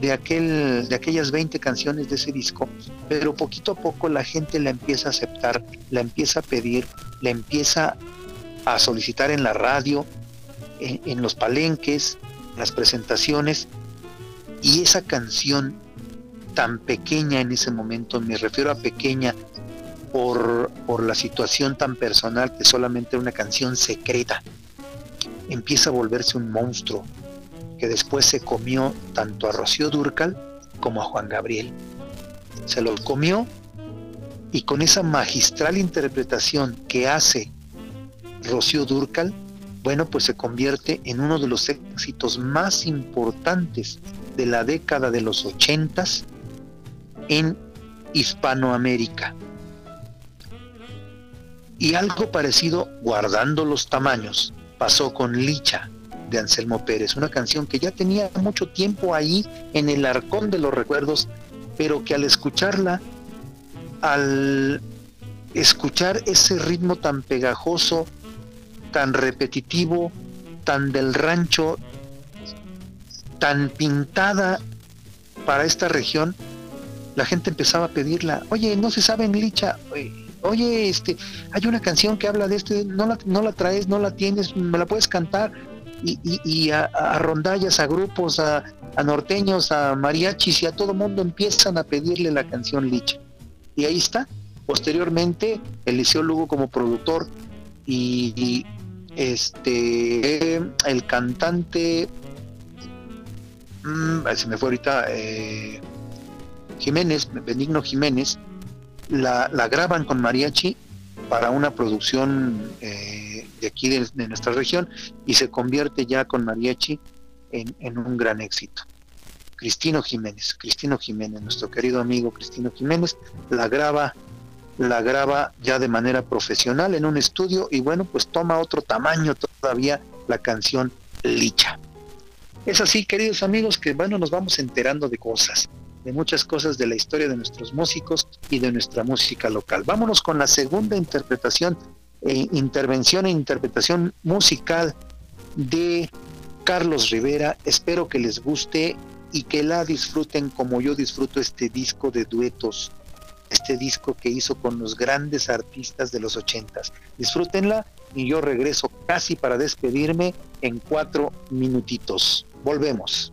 de, aquel, de aquellas 20 canciones de ese disco, pero poquito a poco la gente la empieza a aceptar, la empieza a pedir, la empieza a solicitar en la radio, en, en los palenques, en las presentaciones, y esa canción tan pequeña en ese momento, me refiero a pequeña por, por la situación tan personal que solamente una canción secreta, empieza a volverse un monstruo que después se comió tanto a Rocío Durcal como a Juan Gabriel. Se lo comió y con esa magistral interpretación que hace Rocío Durcal, bueno, pues se convierte en uno de los éxitos más importantes de la década de los ochentas en Hispanoamérica. Y algo parecido, guardando los tamaños, pasó con Licha de Anselmo Pérez, una canción que ya tenía mucho tiempo ahí en el arcón de los recuerdos, pero que al escucharla, al escuchar ese ritmo tan pegajoso, tan repetitivo, tan del rancho, tan pintada para esta región, la gente empezaba a pedirla, oye, no se sabe en Licha, oye, este, hay una canción que habla de este, no la, no la traes, no la tienes, me la puedes cantar. Y, a, rondallas, a grupos, a, norteños, a mariachis y a todo mundo empiezan a pedirle la canción Licha. Y ahí está. Posteriormente, Eliseo Lugo como productor y, este el cantante mmm, se me fue ahorita eh, Jiménez, Benigno Jiménez, la, graban con mariachi para una producción eh, de aquí de, nuestra región y se convierte ya con mariachi en, un gran éxito. Cristino Jiménez, Cristino Jiménez, nuestro querido amigo Cristino Jiménez, la graba, la graba ya de manera profesional en un estudio y bueno, pues toma otro tamaño todavía la canción Licha. Es así, queridos amigos, que bueno, nos vamos enterando de cosas de muchas cosas de la historia de nuestros músicos y de nuestra música local. Vámonos con la segunda interpretación, e intervención e interpretación musical de Carlos Rivera. Espero que les guste y que la disfruten como yo disfruto este disco de duetos, este disco que hizo con los grandes artistas de los ochentas. Disfrútenla y yo regreso casi para despedirme en cuatro minutitos. Volvemos.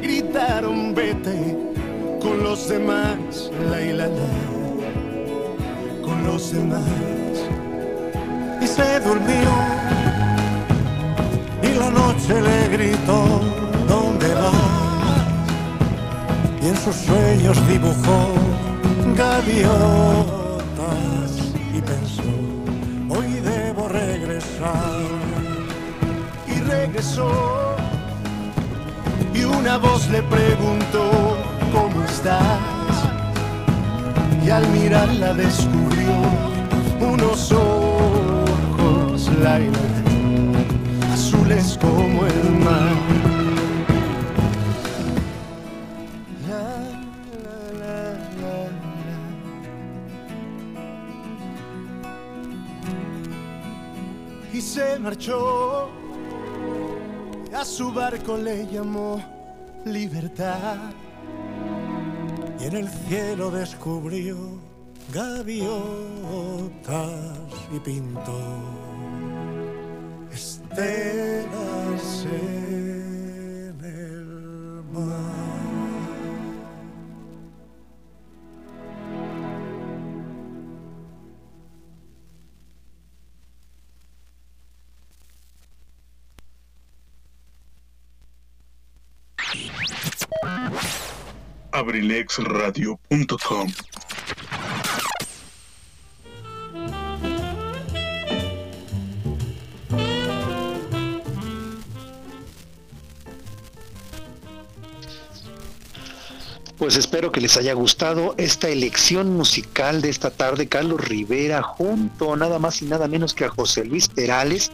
Gritaron vete con los demás, la y la la, con los demás. Y se durmió y la noche le gritó, ¿dónde vas? Y en sus sueños dibujó gaviotas y pensó, hoy debo regresar. Y regresó una voz le preguntó, ¿cómo estás? Y al mirarla descubrió unos ojos, la, azules como el mar. Y se marchó a su barco le llamó libertad y en el cielo descubrió gaviotas y pintó estelas en el mar. abrilexradio.com Pues espero que les haya gustado esta elección musical de esta tarde. Carlos Rivera junto nada más y nada menos que a José Luis Perales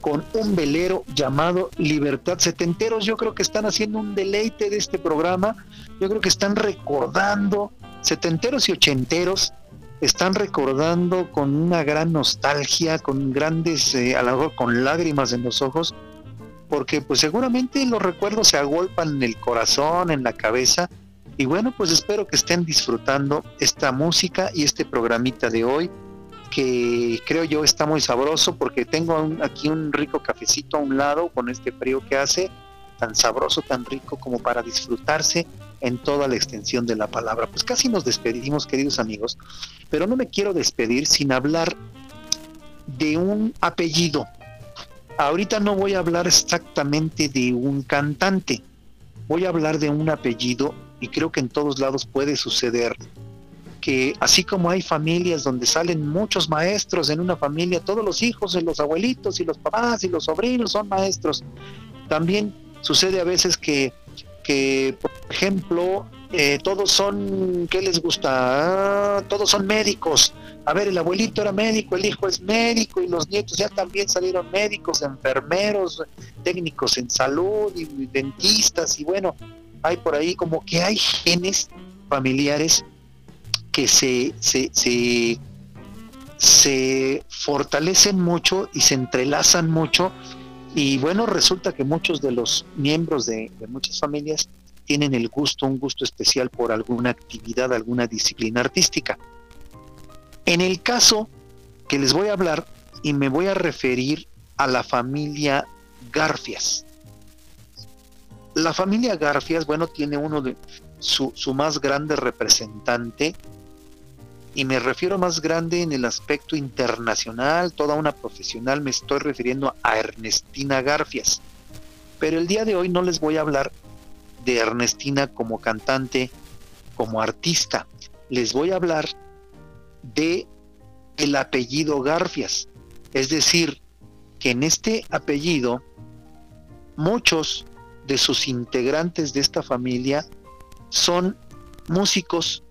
con un velero llamado Libertad Setenteros. Yo creo que están haciendo un deleite de este programa. Yo creo que están recordando, setenteros y ochenteros, están recordando con una gran nostalgia, con grandes, eh, a lo mejor con lágrimas en los ojos, porque pues seguramente los recuerdos se agolpan en el corazón, en la cabeza. Y bueno, pues espero que estén disfrutando esta música y este programita de hoy que creo yo está muy sabroso porque tengo aquí un rico cafecito a un lado con este frío que hace, tan sabroso, tan rico como para disfrutarse en toda la extensión de la palabra. Pues casi nos despedimos, queridos amigos, pero no me quiero despedir sin hablar de un apellido. Ahorita no voy a hablar exactamente de un cantante, voy a hablar de un apellido y creo que en todos lados puede suceder que así como hay familias donde salen muchos maestros en una familia, todos los hijos y los abuelitos y los papás y los sobrinos son maestros, también sucede a veces que, que por ejemplo, eh, todos son, ¿qué les gusta? Ah, todos son médicos. A ver, el abuelito era médico, el hijo es médico y los nietos ya también salieron médicos, enfermeros, técnicos en salud y dentistas y bueno, hay por ahí como que hay genes familiares que se, se, se, fortalecen mucho y se entrelazan mucho y bueno, resulta que muchos de los miembros de, de muchas familias tienen el gusto, un gusto especial por alguna actividad, alguna disciplina artística. En el caso que les voy a hablar y me voy a referir a la familia Garfias. La familia Garfias, bueno, tiene uno de su, su más grande representante, y me refiero más grande en el aspecto internacional, toda una profesional, me estoy refiriendo a Ernestina Garfias. Pero el día de hoy no les voy a hablar de Ernestina como cantante, como artista. Les voy a hablar de el apellido Garfias. Es decir, que en este apellido muchos de sus integrantes de esta familia son músicos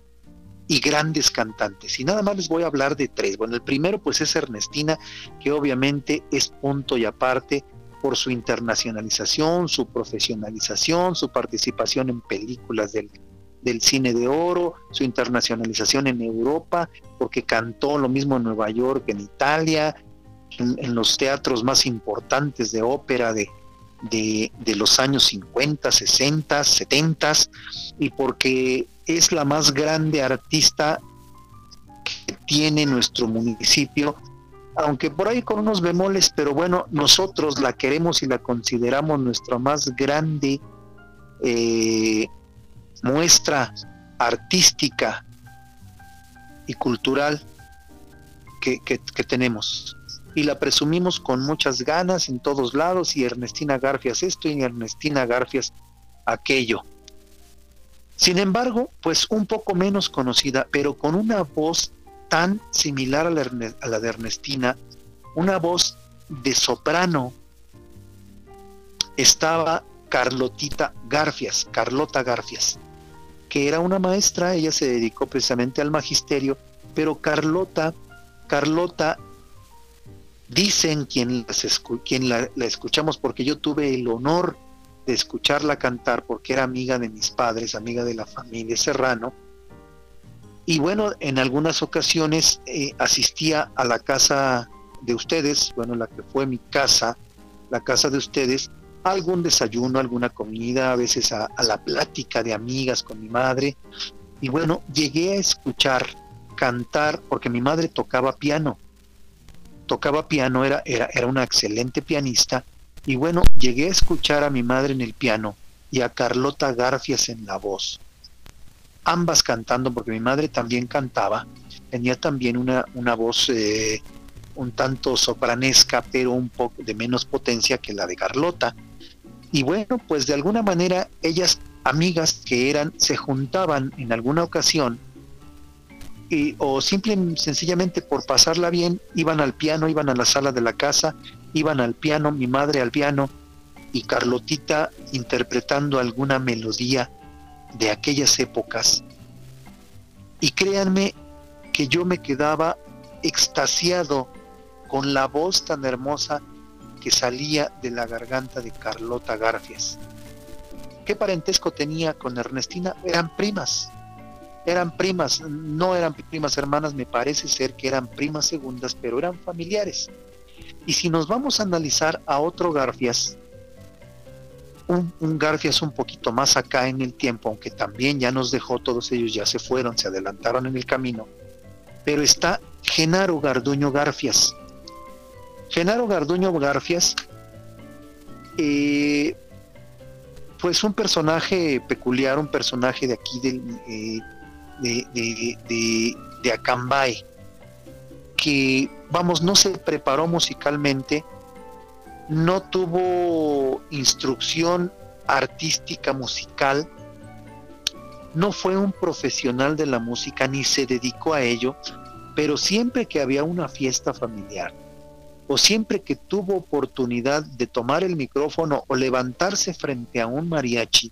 y grandes cantantes. Y nada más les voy a hablar de tres. Bueno, el primero pues es Ernestina, que obviamente es punto y aparte por su internacionalización, su profesionalización, su participación en películas del, cine de oro, su internacionalización en Europa, porque cantó lo mismo en Nueva York, en Italia, en, los teatros más importantes de ópera de, de, los años 50, 60, 70, y porque es la más grande artista que tiene nuestro municipio aunque por ahí con unos bemoles, pero bueno, nosotros la queremos y la consideramos nuestra más grande eh, muestra artística y cultural que, tenemos. Y la presumimos con muchas ganas en todos lados y Ernestina Garfias esto y Ernestina Garfias aquello. Sin embargo, pues un poco menos conocida, pero con una voz tan similar a la, de Ernestina, una voz de soprano, estaba Carlotita Garfias, Carlota Garfias, que era una maestra, ella se dedicó precisamente al magisterio, pero Carlota, Carlota, dicen quien, quien la, escuchamos, porque yo tuve el honor de escucharla cantar, porque era amiga de mis padres, amiga de la familia Serrano, y bueno, en algunas ocasiones eh, asistía a la casa de ustedes, bueno, la que fue mi casa, la casa de ustedes, a algún desayuno, alguna comida, a veces a, la plática de amigas con mi madre. Y bueno, llegué a escuchar cantar, porque mi madre tocaba piano. Tocaba piano, era, era, era una excelente pianista. Y bueno, llegué a escuchar a mi madre en el piano y a Carlota Garfias en la voz ambas cantando, porque mi madre también cantaba, tenía también una, una voz eh, un tanto sopranesca, pero un poco de menos potencia que la de Carlota. Y bueno, pues de alguna manera ellas, amigas que eran, se juntaban en alguna ocasión o simple sencillamente por pasarla bien, iban al piano, iban a la sala de la casa, iban al piano, mi madre al piano y Carlotita interpretando alguna melodía de aquellas épocas. Y créanme que yo me quedaba extasiado con la voz tan hermosa que salía de la garganta de Carlota Garfias. ¿Qué parentesco tenía con Ernestina? Eran primas, eran primas, no eran primas hermanas, me parece ser que eran primas segundas, pero eran familiares. Y si nos vamos a analizar a otro Garfias, un, Garfias un poquito más acá en el tiempo, aunque también ya nos dejó, todos ellos ya se fueron, se adelantaron en el camino, pero está Genaro Garduño Garfias. Genaro Garduño Garfias eh, pues un personaje peculiar, un personaje de aquí del, eh, de, de, de, de Acambay, que, vamos, no se preparó musicalmente, no tuvo instrucción artística musical, no fue un profesional de la música ni se dedicó a ello, pero siempre que había una fiesta familiar o siempre que tuvo oportunidad de tomar el micrófono o levantarse frente a un mariachi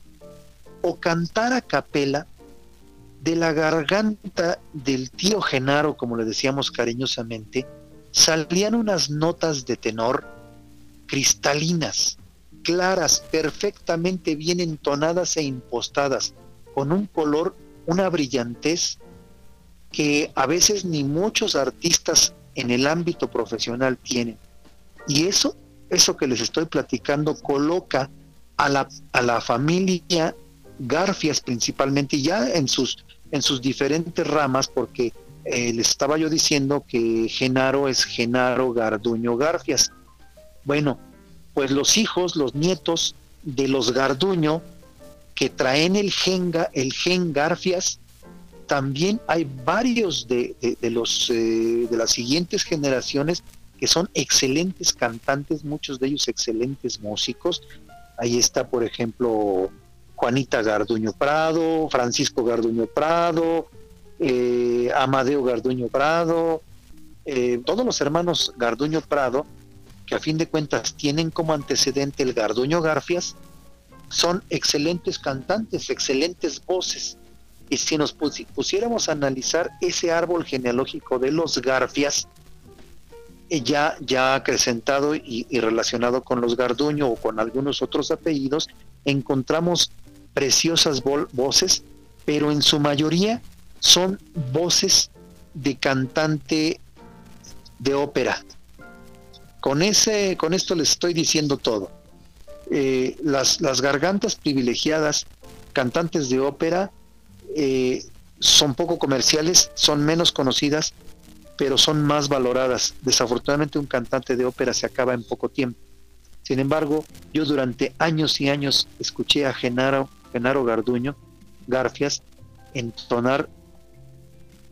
o cantar a capela, de la garganta del tío Genaro, como le decíamos cariñosamente, salían unas notas de tenor cristalinas, claras, perfectamente bien entonadas e impostadas, con un color, una brillantez que a veces ni muchos artistas en el ámbito profesional tienen. Y eso, eso que les estoy platicando, coloca a la, a la familia Garfias principalmente, ya en sus, en sus diferentes ramas, porque eh, les estaba yo diciendo que Genaro es Genaro Garduño Garfias. Bueno, pues los hijos, los nietos de los Garduño, que traen el gen, el gen Garfias, también hay varios de, los, eh, de las siguientes generaciones que son excelentes cantantes, muchos de ellos excelentes músicos. Ahí está, por ejemplo, Juanita Garduño Prado, Francisco Garduño Prado, eh, Amadeo Garduño Prado, eh, todos los hermanos Garduño Prado, que a fin de cuentas tienen como antecedente el Garduño Garfias, son excelentes cantantes, excelentes voces. Y si nos pusiéramos a analizar ese árbol genealógico de los Garfias, eh, ya, ya acrecentado y, y, relacionado con los Garduño o con algunos otros apellidos, encontramos preciosas voces, pero en su mayoría son voces de cantante de ópera. Con, ese, con esto les estoy diciendo todo. Eh, las, las, gargantas privilegiadas, cantantes de ópera, eh, son poco comerciales, son menos conocidas, pero son más valoradas. Desafortunadamente un cantante de ópera se acaba en poco tiempo. Sin embargo, yo durante años y años escuché a Genaro Genaro Garduño, Garfias, entonar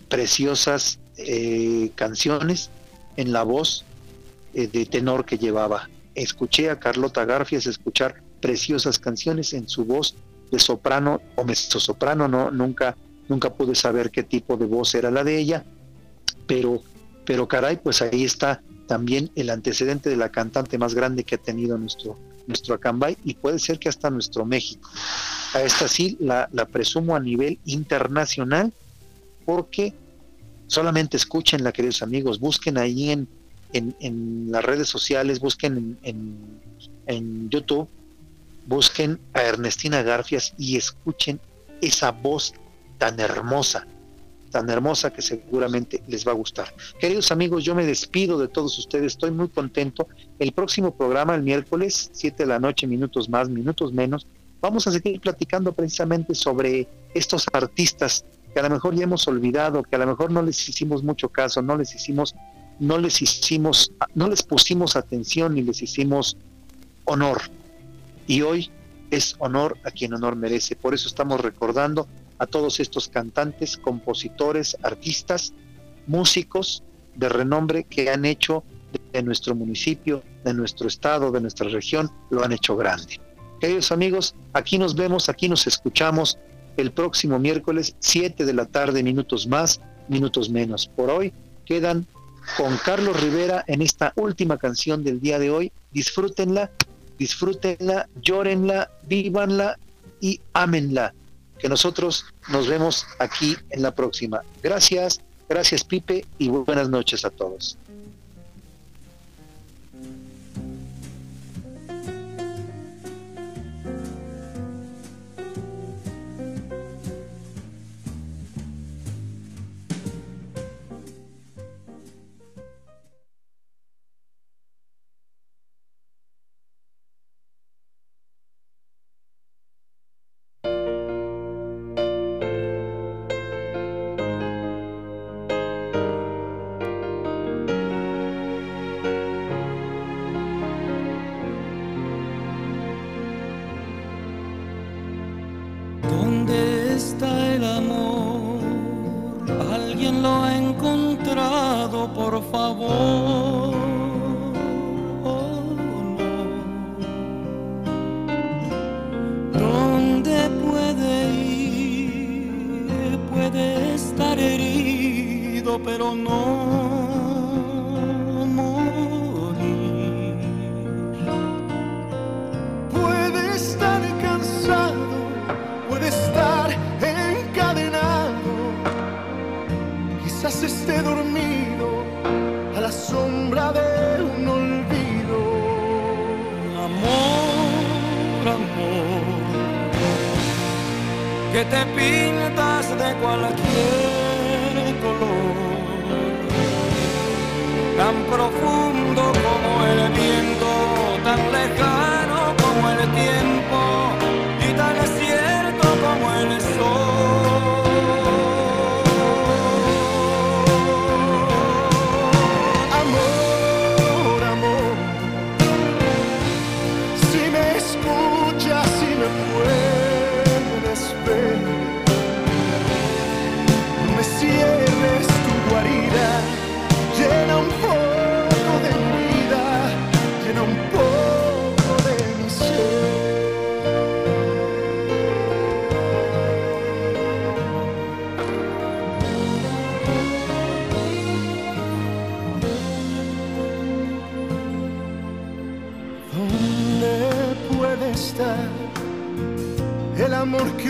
preciosas eh, canciones en la voz eh, de tenor que llevaba. Escuché a Carlota Garfias escuchar preciosas canciones en su voz de soprano o mezzosoprano, no, nunca, nunca pude saber qué tipo de voz era la de ella, pero, pero caray, pues ahí está también el antecedente de la cantante más grande que ha tenido nuestro, nuestro Acambay y puede ser que hasta nuestro México. A esta sí la, presumo a nivel internacional porque solamente escúchenla, queridos amigos, busquen ahí en, en, las redes sociales, busquen en, en, YouTube, busquen a Ernestina Garfias y escuchen esa voz tan hermosa, tan hermosa que seguramente les va a gustar. Queridos amigos, yo me despido de todos ustedes, estoy muy contento. El próximo programa, el miércoles, 7 de la noche, minutos más, minutos menos, vamos a seguir platicando precisamente sobre estos artistas que a lo mejor ya hemos olvidado, que a lo mejor no les hicimos mucho caso, no les hicimos, no les hicimos, no les pusimos atención ni les hicimos honor. Y hoy es honor a quien honor merece. Por eso estamos recordando a todos estos cantantes, compositores, artistas, músicos de renombre que han hecho de nuestro municipio, de nuestro estado, de nuestra región, lo han hecho grande. Queridos amigos, aquí nos vemos, aquí nos escuchamos el próximo miércoles, 7 de la tarde, minutos más, minutos menos. Por hoy quedan con Carlos Rivera en esta última canción del día de hoy. Disfrútenla, disfrútenla, llórenla, vívanla y ámenla que nosotros nos vemos aquí en la próxima. Gracias, gracias Pipe y buenas noches a todos. Amor que